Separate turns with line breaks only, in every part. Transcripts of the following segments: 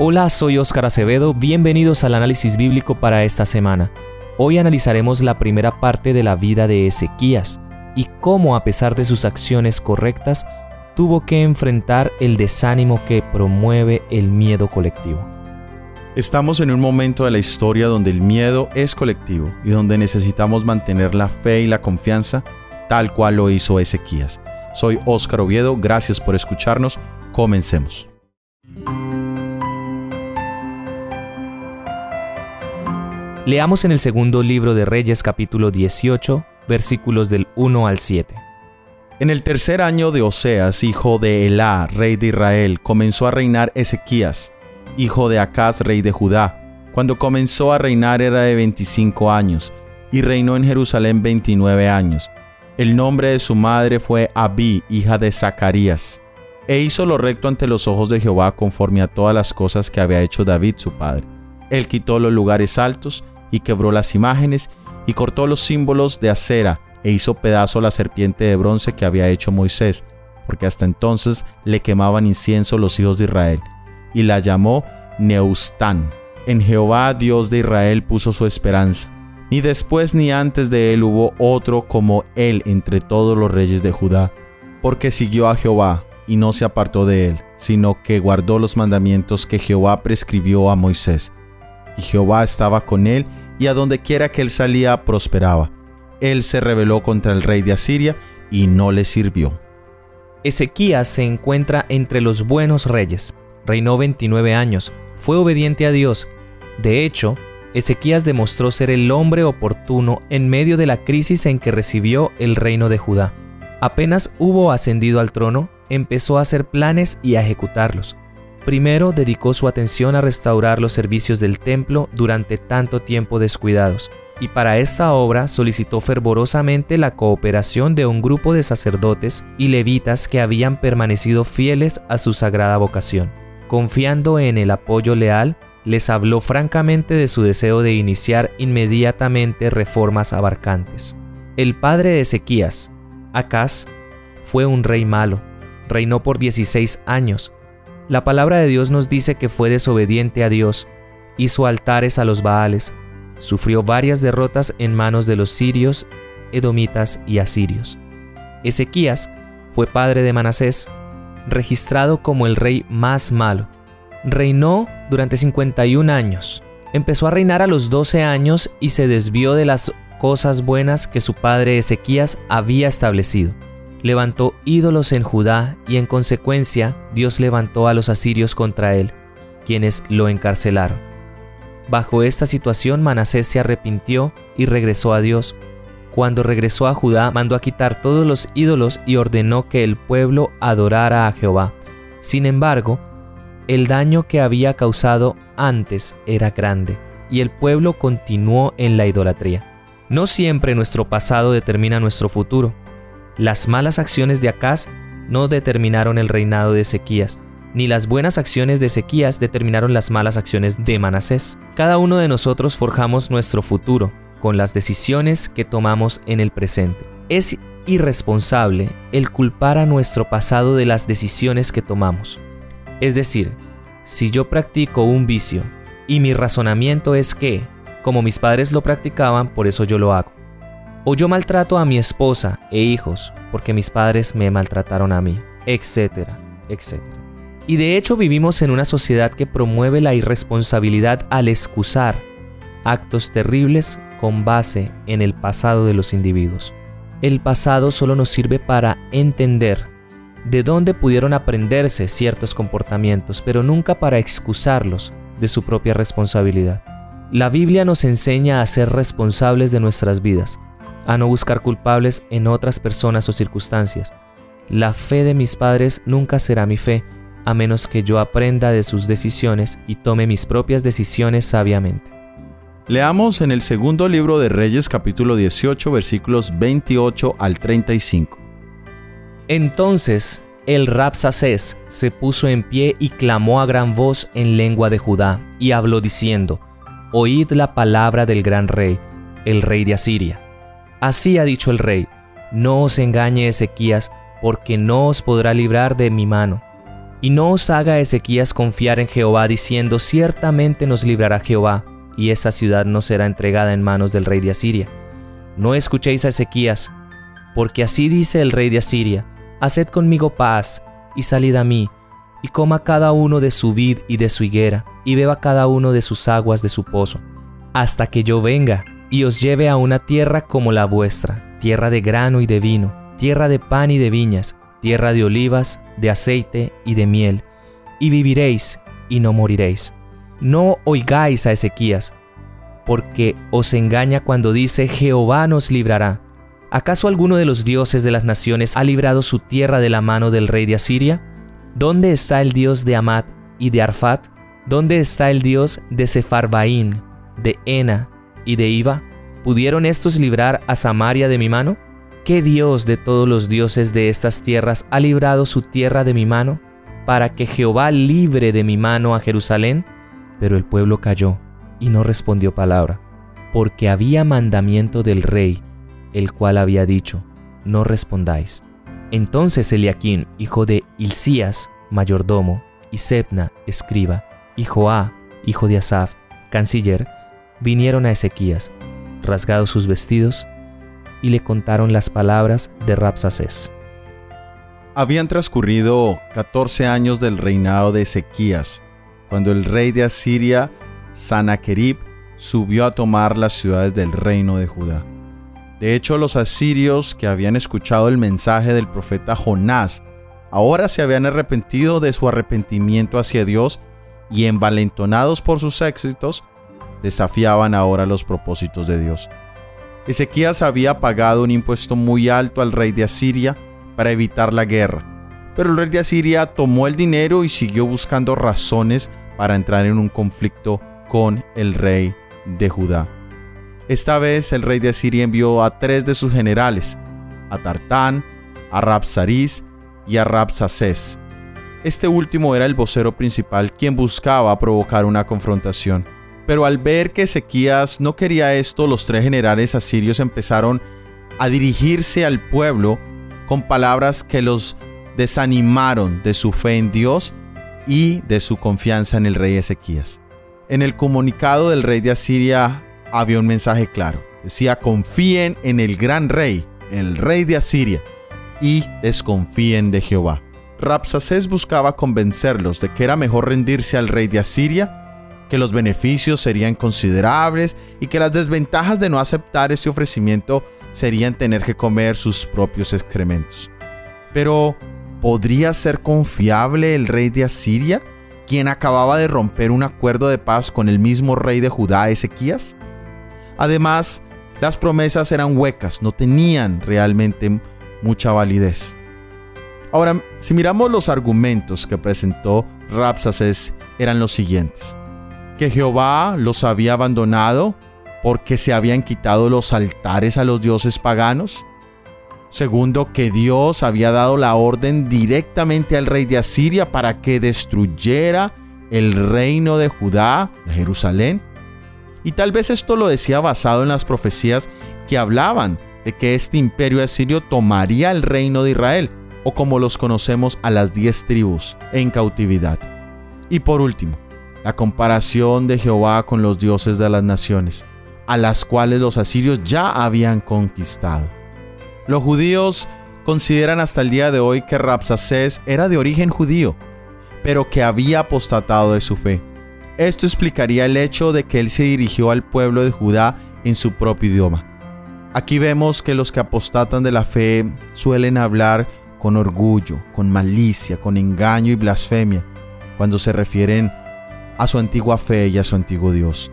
Hola, soy Óscar Acevedo, bienvenidos al análisis bíblico para esta semana. Hoy analizaremos la primera parte de la vida de Ezequías y cómo a pesar de sus acciones correctas, tuvo que enfrentar el desánimo que promueve el miedo colectivo.
Estamos en un momento de la historia donde el miedo es colectivo y donde necesitamos mantener la fe y la confianza tal cual lo hizo Ezequías. Soy Óscar Oviedo, gracias por escucharnos, comencemos.
Leamos en el segundo libro de Reyes capítulo 18, versículos del 1 al 7.
En el tercer año de Oseas, hijo de Elá, rey de Israel, comenzó a reinar Ezequías, hijo de Acaz, rey de Judá. Cuando comenzó a reinar era de 25 años, y reinó en Jerusalén 29 años. El nombre de su madre fue Abí, hija de Zacarías. E hizo lo recto ante los ojos de Jehová conforme a todas las cosas que había hecho David su padre. Él quitó los lugares altos, y quebró las imágenes y cortó los símbolos de acera e hizo pedazo la serpiente de bronce que había hecho Moisés, porque hasta entonces le quemaban incienso los hijos de Israel, y la llamó Neustán. En Jehová Dios de Israel puso su esperanza. Ni después ni antes de él hubo otro como él entre todos los reyes de Judá, porque siguió a Jehová y no se apartó de él, sino que guardó los mandamientos que Jehová prescribió a Moisés. Y Jehová estaba con él y a donde quiera que él salía prosperaba. Él se rebeló contra el rey de Asiria y no le sirvió.
Ezequías se encuentra entre los buenos reyes. Reinó 29 años, fue obediente a Dios. De hecho, Ezequías demostró ser el hombre oportuno en medio de la crisis en que recibió el reino de Judá. Apenas hubo ascendido al trono, empezó a hacer planes y a ejecutarlos. Primero dedicó su atención a restaurar los servicios del templo durante tanto tiempo descuidados, y para esta obra solicitó fervorosamente la cooperación de un grupo de sacerdotes y levitas que habían permanecido fieles a su sagrada vocación. Confiando en el apoyo leal, les habló francamente de su deseo de iniciar inmediatamente reformas abarcantes. El padre de Ezequías, Acaz, fue un rey malo. Reinó por 16 años, la palabra de Dios nos dice que fue desobediente a Dios, hizo altares a los Baales, sufrió varias derrotas en manos de los sirios, edomitas y asirios. Ezequías fue padre de Manasés, registrado como el rey más malo. Reinó durante 51 años. Empezó a reinar a los 12 años y se desvió de las cosas buenas que su padre Ezequías había establecido levantó ídolos en Judá y en consecuencia Dios levantó a los asirios contra él, quienes lo encarcelaron. Bajo esta situación Manasés se arrepintió y regresó a Dios. Cuando regresó a Judá mandó a quitar todos los ídolos y ordenó que el pueblo adorara a Jehová. Sin embargo, el daño que había causado antes era grande, y el pueblo continuó en la idolatría. No siempre nuestro pasado determina nuestro futuro. Las malas acciones de Acaz no determinaron el reinado de Ezequías, ni las buenas acciones de Ezequías determinaron las malas acciones de Manasés. Cada uno de nosotros forjamos nuestro futuro con las decisiones que tomamos en el presente. Es irresponsable el culpar a nuestro pasado de las decisiones que tomamos. Es decir, si yo practico un vicio y mi razonamiento es que, como mis padres lo practicaban, por eso yo lo hago o yo maltrato a mi esposa e hijos porque mis padres me maltrataron a mí, etcétera, etcétera. Y de hecho vivimos en una sociedad que promueve la irresponsabilidad al excusar actos terribles con base en el pasado de los individuos. El pasado solo nos sirve para entender de dónde pudieron aprenderse ciertos comportamientos, pero nunca para excusarlos de su propia responsabilidad. La Biblia nos enseña a ser responsables de nuestras vidas, a no buscar culpables en otras personas o circunstancias. La fe de mis padres nunca será mi fe, a menos que yo aprenda de sus decisiones y tome mis propias decisiones sabiamente.
Leamos en el segundo libro de Reyes capítulo 18 versículos 28 al 35.
Entonces el Rapsacés se puso en pie y clamó a gran voz en lengua de Judá, y habló diciendo, Oíd la palabra del gran rey, el rey de Asiria. Así ha dicho el rey, no os engañe Ezequías, porque no os podrá librar de mi mano. Y no os haga Ezequías confiar en Jehová diciendo, ciertamente nos librará Jehová, y esa ciudad no será entregada en manos del rey de Asiria. No escuchéis a Ezequías, porque así dice el rey de Asiria, haced conmigo paz, y salid a mí, y coma cada uno de su vid y de su higuera, y beba cada uno de sus aguas de su pozo, hasta que yo venga, y os lleve a una tierra como la vuestra, tierra de grano y de vino, tierra de pan y de viñas, tierra de olivas, de aceite y de miel, y viviréis y no moriréis. No oigáis a Ezequías, porque os engaña cuando dice Jehová nos librará. ¿Acaso alguno de los dioses de las naciones ha librado su tierra de la mano del rey de Asiria? ¿Dónde está el dios de Amat y de Arfat? ¿Dónde está el dios de Sefarbaín, de Ena y de Iva? ¿Pudieron estos librar a Samaria de mi mano? ¿Qué Dios de todos los dioses de estas tierras ha librado su tierra de mi mano, para que Jehová libre de mi mano a Jerusalén? Pero el pueblo calló y no respondió palabra, porque había mandamiento del rey, el cual había dicho, no respondáis. Entonces Eliaquín, hijo de Hilcías, mayordomo, y Sebna, escriba, y Joá, hijo de Asaf, canciller, vinieron a Ezequías, rasgados sus vestidos, y le contaron las palabras de Rapsacés.
Habían transcurrido 14 años del reinado de Ezequías, cuando el rey de Asiria, Sanaquerib, subió a tomar las ciudades del reino de Judá. De hecho, los asirios que habían escuchado el mensaje del profeta Jonás, ahora se habían arrepentido de su arrepentimiento hacia Dios y envalentonados por sus éxitos, desafiaban ahora los propósitos de Dios. Ezequías había pagado un impuesto muy alto al rey de Asiria para evitar la guerra, pero el rey de Asiria tomó el dinero y siguió buscando razones para entrar en un conflicto con el rey de Judá. Esta vez el rey de Asiria envió a tres de sus generales, a Tartán, a Rabsaris y a Rabsaces. Este último era el vocero principal quien buscaba provocar una confrontación. Pero al ver que Ezequías no quería esto, los tres generales asirios empezaron a dirigirse al pueblo con palabras que los desanimaron de su fe en Dios y de su confianza en el rey Ezequías. En el comunicado del rey de Asiria había un mensaje claro. Decía, confíen en el gran rey, el rey de Asiria, y desconfíen de Jehová. Rapsacés buscaba convencerlos de que era mejor rendirse al rey de Asiria que los beneficios serían considerables y que las desventajas de no aceptar este ofrecimiento serían tener que comer sus propios excrementos. Pero, ¿podría ser confiable el rey de Asiria, quien acababa de romper un acuerdo de paz con el mismo rey de Judá, Ezequías? Además, las promesas eran huecas, no tenían realmente mucha validez. Ahora, si miramos los argumentos que presentó Rapsaces, eran los siguientes que Jehová los había abandonado porque se habían quitado los altares a los dioses paganos. Segundo, que Dios había dado la orden directamente al rey de Asiria para que destruyera el reino de Judá, Jerusalén. Y tal vez esto lo decía basado en las profecías que hablaban de que este imperio asirio tomaría el reino de Israel, o como los conocemos a las diez tribus en cautividad. Y por último, la comparación de Jehová con los dioses de las naciones, a las cuales los asirios ya habían conquistado. Los judíos consideran hasta el día de hoy que Rapsacés era de origen judío, pero que había apostatado de su fe. Esto explicaría el hecho de que él se dirigió al pueblo de Judá en su propio idioma. Aquí vemos que los que apostatan de la fe suelen hablar con orgullo, con malicia, con engaño y blasfemia, cuando se refieren a su antigua fe y a su antiguo Dios.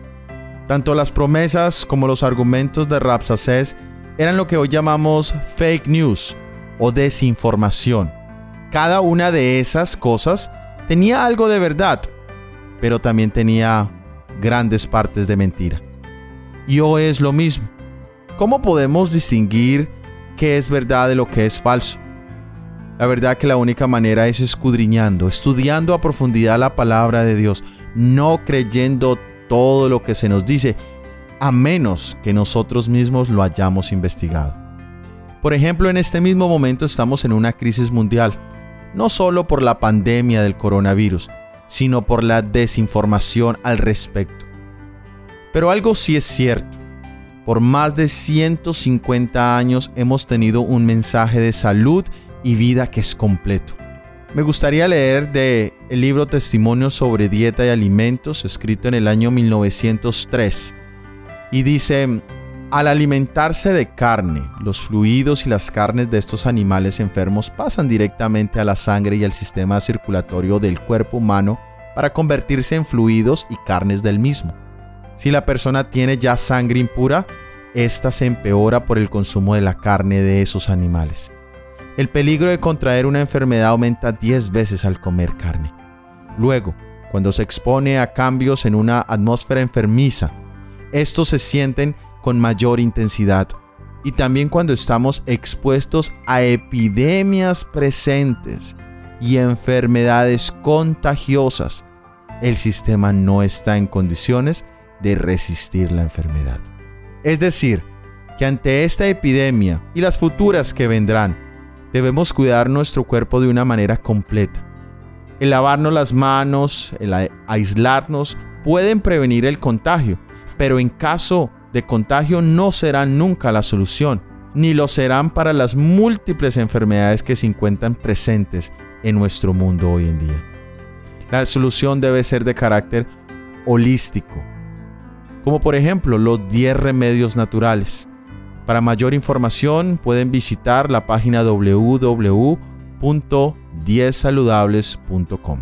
Tanto las promesas como los argumentos de Rapsacés eran lo que hoy llamamos fake news o desinformación. Cada una de esas cosas tenía algo de verdad, pero también tenía grandes partes de mentira. Y hoy es lo mismo. ¿Cómo podemos distinguir qué es verdad de lo que es falso? La verdad que la única manera es escudriñando, estudiando a profundidad la palabra de Dios, no creyendo todo lo que se nos dice, a menos que nosotros mismos lo hayamos investigado. Por ejemplo, en este mismo momento estamos en una crisis mundial. no solo por la pandemia del coronavirus, sino por la desinformación al respecto. Pero algo sí es cierto. Por más de 150 años hemos tenido un mensaje de salud y vida que es completo. Me gustaría leer de el libro Testimonios sobre dieta y alimentos, escrito en el año 1903. Y dice, al alimentarse de carne, los fluidos y las carnes de estos animales enfermos pasan directamente a la sangre y al sistema circulatorio del cuerpo humano para convertirse en fluidos y carnes del mismo. Si la persona tiene ya sangre impura, esta se empeora por el consumo de la carne de esos animales. El peligro de contraer una enfermedad aumenta 10 veces al comer carne. Luego, cuando se expone a cambios en una atmósfera enfermiza, estos se sienten con mayor intensidad. Y también cuando estamos expuestos a epidemias presentes y enfermedades contagiosas, el sistema no está en condiciones de resistir la enfermedad. Es decir, que ante esta epidemia y las futuras que vendrán, debemos cuidar nuestro cuerpo de una manera completa. El lavarnos las manos, el aislarnos, pueden prevenir el contagio, pero en caso de contagio no serán nunca la solución, ni lo serán para las múltiples enfermedades que se encuentran presentes en nuestro mundo hoy en día. La solución debe ser de carácter holístico, como por ejemplo los 10 remedios naturales. Para mayor información pueden visitar la página www.10saludables.com.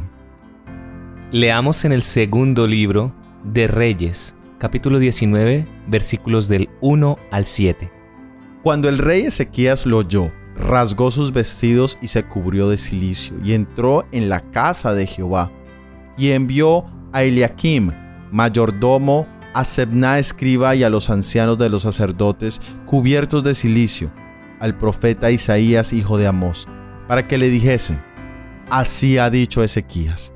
Leamos en el segundo libro de Reyes, capítulo 19, versículos del 1 al 7.
Cuando el rey Ezequías lo oyó, rasgó sus vestidos y se cubrió de silicio, y entró en la casa de Jehová, y envió a Eliakim, mayordomo a Sebna escriba y a los ancianos de los sacerdotes cubiertos de silicio, al profeta Isaías hijo de Amós, para que le dijesen, así ha dicho Ezequías,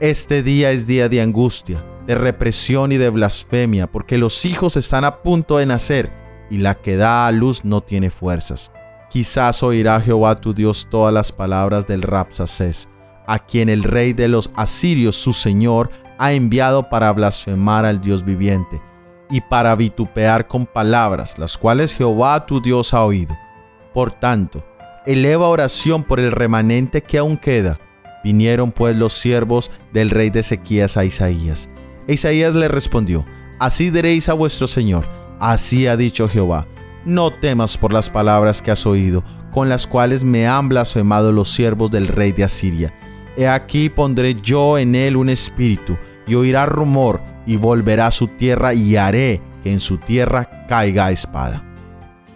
este día es día de angustia, de represión y de blasfemia, porque los hijos están a punto de nacer y la que da a luz no tiene fuerzas. Quizás oirá Jehová tu Dios todas las palabras del Rapsacés, a quien el rey de los asirios, su señor, ha enviado para blasfemar al Dios viviente y para vitupear con palabras, las cuales Jehová tu Dios ha oído. Por tanto, eleva oración por el remanente que aún queda. Vinieron pues los siervos del rey de Ezequías a Isaías. E Isaías le respondió, Así diréis a vuestro Señor, así ha dicho Jehová, no temas por las palabras que has oído, con las cuales me han blasfemado los siervos del rey de Asiria He aquí pondré yo en él un espíritu, y oirá rumor, y volverá a su tierra, y haré que en su tierra caiga espada.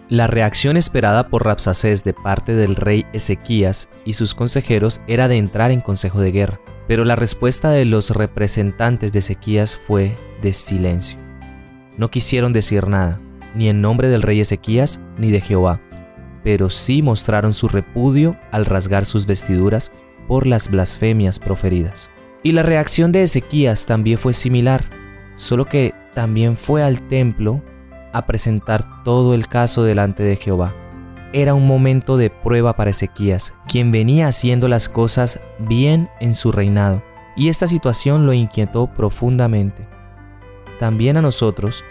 La reacción esperada por Rapsacés de parte del rey Ezequías y sus consejeros era de entrar en consejo de guerra, pero la respuesta de los representantes de Ezequías fue de silencio. No quisieron decir nada, ni en nombre del rey Ezequías ni de Jehová, pero sí mostraron su repudio al rasgar sus vestiduras por las blasfemias proferidas. Y la reacción de Ezequías también fue similar, solo que también fue al templo a presentar todo el caso delante de Jehová. Era un momento de prueba para Ezequías, quien venía haciendo las cosas bien en su reinado, y esta situación lo inquietó profundamente. También a nosotros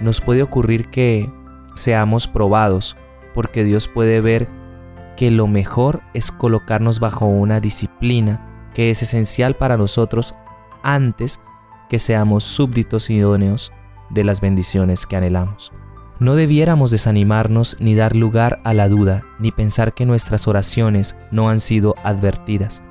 nos puede ocurrir que seamos probados, porque Dios puede ver que lo mejor es colocarnos bajo una disciplina que es esencial para nosotros antes que seamos súbditos idóneos de las bendiciones que anhelamos. No debiéramos desanimarnos ni dar lugar a la duda, ni pensar que nuestras oraciones no han sido advertidas.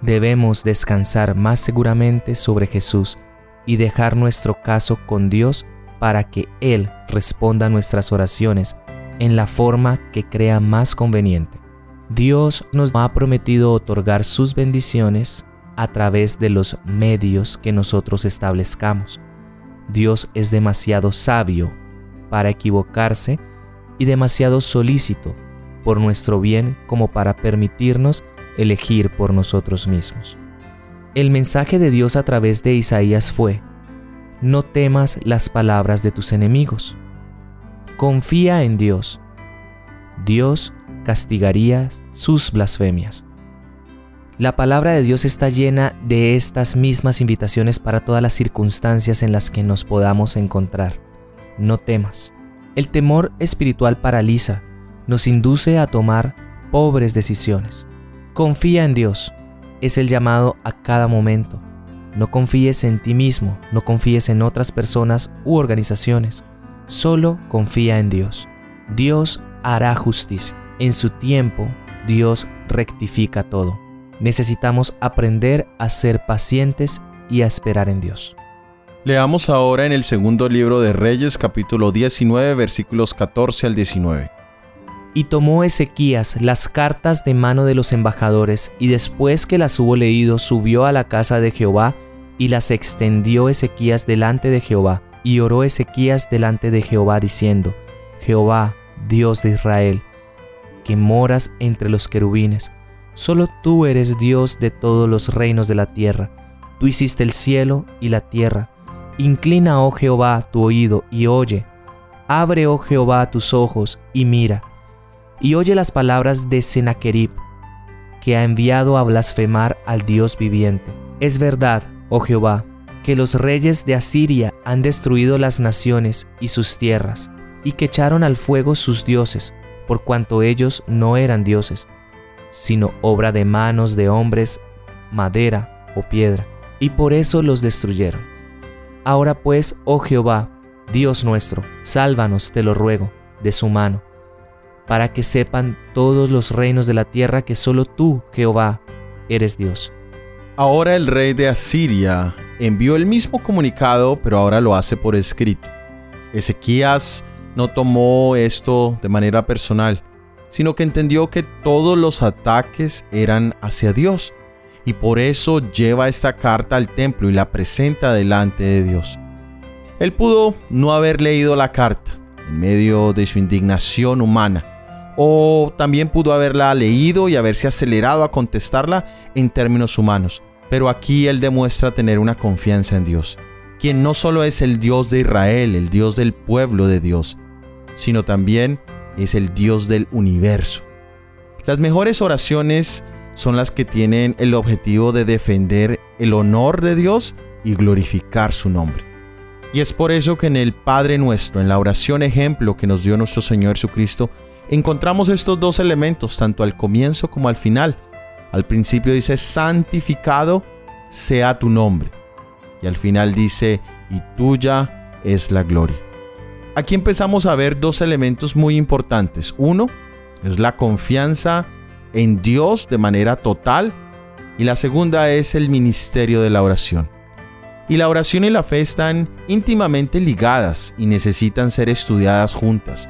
Debemos descansar más seguramente sobre Jesús y dejar nuestro caso con Dios para que Él responda a nuestras oraciones en la forma que crea más conveniente. Dios nos ha prometido otorgar sus bendiciones a través de los medios que nosotros establezcamos. Dios es demasiado sabio para equivocarse y demasiado solícito por nuestro bien como para permitirnos elegir por nosotros mismos. El mensaje de Dios a través de Isaías fue, no temas las palabras de tus enemigos. Confía en Dios. Dios castigaría sus blasfemias. La palabra de Dios está llena de estas mismas invitaciones para todas las circunstancias en las que nos podamos encontrar. No temas. El temor espiritual paraliza, nos induce a tomar pobres decisiones. Confía en Dios, es el llamado a cada momento. No confíes en ti mismo, no confíes en otras personas u organizaciones, solo confía en Dios. Dios hará justicia. En su tiempo, Dios rectifica todo. Necesitamos aprender a ser pacientes y a esperar en Dios.
Leamos ahora en el segundo libro de Reyes capítulo 19 versículos 14 al 19.
Y tomó Ezequías las cartas de mano de los embajadores, y después que las hubo leído, subió a la casa de Jehová, y las extendió Ezequías delante de Jehová. Y oró Ezequías delante de Jehová, diciendo, Jehová, Dios de Israel, que moras entre los querubines, solo tú eres Dios de todos los reinos de la tierra. Tú hiciste el cielo y la tierra Inclina, oh Jehová, tu oído y oye. Abre, oh Jehová, tus ojos y mira. Y oye las palabras de Sennacherib, que ha enviado a blasfemar al Dios viviente. Es verdad, oh Jehová, que los reyes de Asiria han destruido las naciones y sus tierras, y que echaron al fuego sus dioses, por cuanto ellos no eran dioses, sino obra de manos de hombres, madera o piedra, y por eso los destruyeron. Ahora pues, oh Jehová, Dios nuestro, sálvanos, te lo ruego, de su mano, para que sepan todos los reinos de la tierra que solo tú, Jehová, eres Dios.
Ahora el rey de Asiria envió el mismo comunicado, pero ahora lo hace por escrito. Ezequías no tomó esto de manera personal, sino que entendió que todos los ataques eran hacia Dios y por eso lleva esta carta al templo y la presenta delante de Dios. Él pudo no haber leído la carta en medio de su indignación humana, o también pudo haberla leído y haberse acelerado a contestarla en términos humanos. Pero aquí él demuestra tener una confianza en Dios, quien no solo es el Dios de Israel, el Dios del pueblo de Dios, sino también es el Dios del universo. Las mejores oraciones son las que tienen el objetivo de defender el honor de Dios y glorificar su nombre. Y es por eso que en el Padre nuestro, en la oración ejemplo que nos dio nuestro Señor Jesucristo, encontramos estos dos elementos, tanto al comienzo como al final. Al principio dice, santificado sea tu nombre. Y al final dice, y tuya es la gloria. Aquí empezamos a ver dos elementos muy importantes. Uno es la confianza en Dios de manera total y la segunda es el ministerio de la oración. Y la oración y la fe están íntimamente ligadas y necesitan ser estudiadas juntas.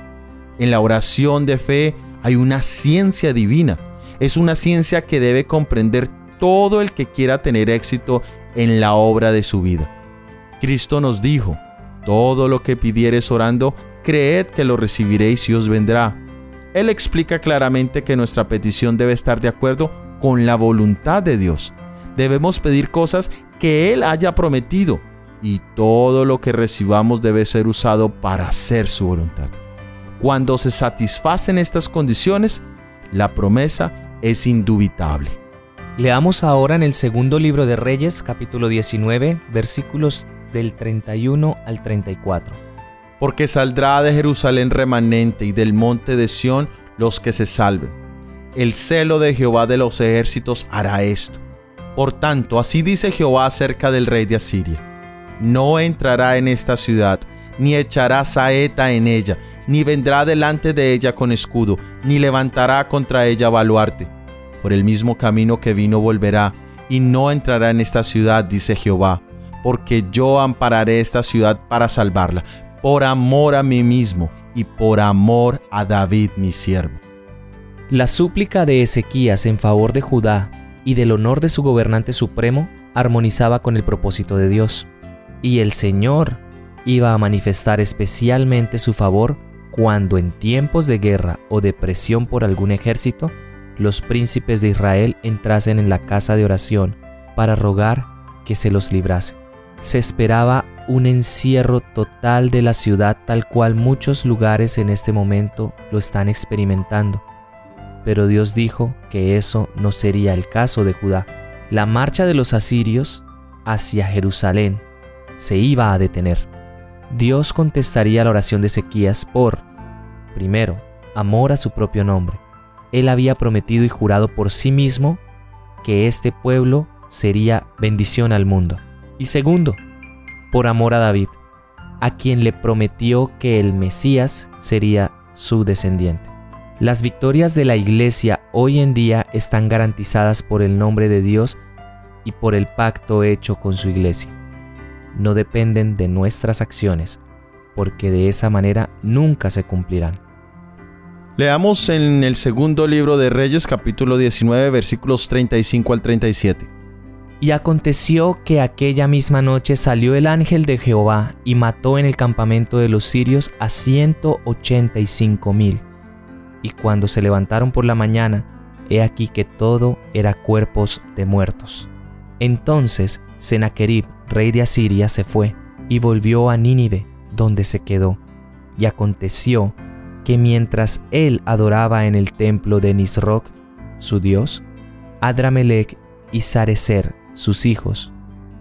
En la oración de fe hay una ciencia divina. Es una ciencia que debe comprender todo el que quiera tener éxito en la obra de su vida. Cristo nos dijo, todo lo que pidieres orando, creed que lo recibiréis y os vendrá. Él explica claramente que nuestra petición debe estar de acuerdo con la voluntad de Dios. Debemos pedir cosas que Él haya prometido y todo lo que recibamos debe ser usado para hacer su voluntad. Cuando se satisfacen estas condiciones, la promesa es indubitable.
Leamos ahora en el segundo libro de Reyes, capítulo 19, versículos del 31 al 34
porque saldrá de Jerusalén remanente y del monte de Sión los que se salven. El celo de Jehová de los ejércitos hará esto. Por tanto, así dice Jehová acerca del rey de Asiria. No entrará en esta ciudad, ni echará saeta en ella, ni vendrá delante de ella con escudo, ni levantará contra ella baluarte. Por el mismo camino que vino volverá, y no entrará en esta ciudad, dice Jehová, porque yo ampararé esta ciudad para salvarla por amor a mí mismo y por amor a David mi siervo.
La súplica de Ezequías en favor de Judá y del honor de su gobernante supremo armonizaba con el propósito de Dios, y el Señor iba a manifestar especialmente su favor cuando en tiempos de guerra o de presión por algún ejército, los príncipes de Israel entrasen en la casa de oración para rogar que se los librase. Se esperaba un encierro total de la ciudad tal cual muchos lugares en este momento lo están experimentando. Pero Dios dijo que eso no sería el caso de Judá. La marcha de los asirios hacia Jerusalén se iba a detener. Dios contestaría la oración de Ezequías por, primero, amor a su propio nombre. Él había prometido y jurado por sí mismo que este pueblo sería bendición al mundo. Y segundo, por amor a David, a quien le prometió que el Mesías sería su descendiente. Las victorias de la Iglesia hoy en día están garantizadas por el nombre de Dios y por el pacto hecho con su Iglesia. No dependen de nuestras acciones, porque de esa manera nunca se cumplirán.
Leamos en el segundo libro de Reyes capítulo 19 versículos 35 al 37.
Y aconteció que aquella misma noche salió el ángel de Jehová y mató en el campamento de los sirios a ciento ochenta y cinco mil y cuando se levantaron por la mañana, he aquí que todo era cuerpos de muertos. Entonces Sennacherib, rey de Asiria, se fue y volvió a Nínive, donde se quedó. Y aconteció que mientras él adoraba en el templo de Nisroch, su dios, Adramelech y Sarecer, sus hijos,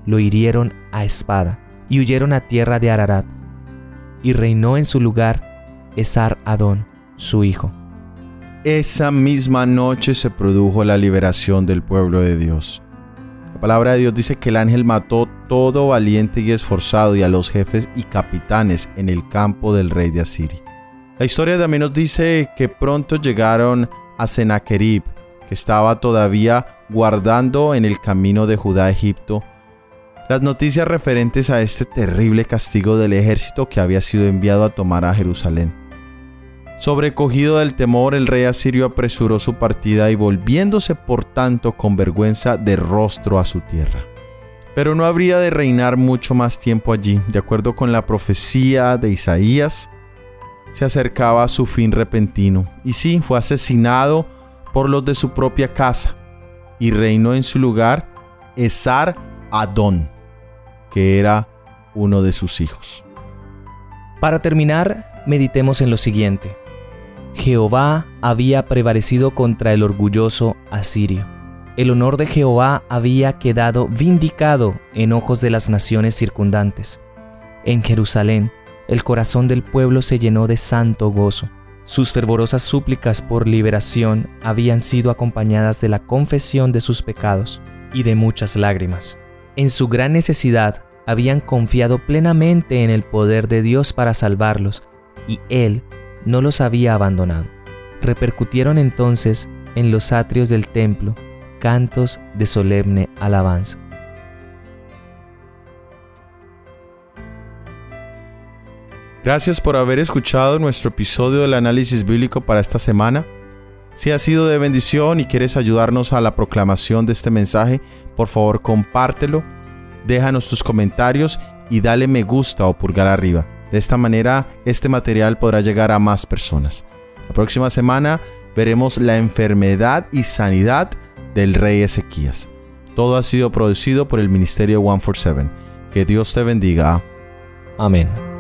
lo hirieron a espada y huyeron a tierra de Ararat, y reinó en su lugar Esar Adón, su hijo.
Esa misma noche se produjo la liberación del pueblo de Dios. La palabra de Dios dice que el ángel mató todo valiente y esforzado y a los jefes y capitanes en el campo del rey de Asiria. La historia también nos dice que pronto llegaron a Sennacherib, que estaba todavía guardando en el camino de Judá a Egipto, las noticias referentes a este terrible castigo del ejército que había sido enviado a tomar a Jerusalén. Sobrecogido del temor, el rey asirio apresuró su partida y volviéndose por tanto con vergüenza de rostro a su tierra. Pero no habría de reinar mucho más tiempo allí. De acuerdo con la profecía de Isaías, se acercaba a su fin repentino. Y sí, fue asesinado por los de su propia casa. Y reinó en su lugar Esar Adón, que era uno de sus hijos.
Para terminar, meditemos en lo siguiente. Jehová había prevalecido contra el orgulloso asirio. El honor de Jehová había quedado vindicado en ojos de las naciones circundantes. En Jerusalén, el corazón del pueblo se llenó de santo gozo. Sus fervorosas súplicas por liberación habían sido acompañadas de la confesión de sus pecados y de muchas lágrimas. En su gran necesidad habían confiado plenamente en el poder de Dios para salvarlos, y Él no los había abandonado. Repercutieron entonces en los atrios del templo cantos de solemne alabanza.
Gracias por haber escuchado nuestro episodio del análisis bíblico para esta semana. Si ha sido de bendición y quieres ayudarnos a la proclamación de este mensaje, por favor compártelo, déjanos tus comentarios y dale me gusta o pulgar arriba. De esta manera, este material podrá llegar a más personas. La próxima semana veremos la enfermedad y sanidad del rey Ezequías. Todo ha sido producido por el Ministerio 147. Que Dios te bendiga.
Amén.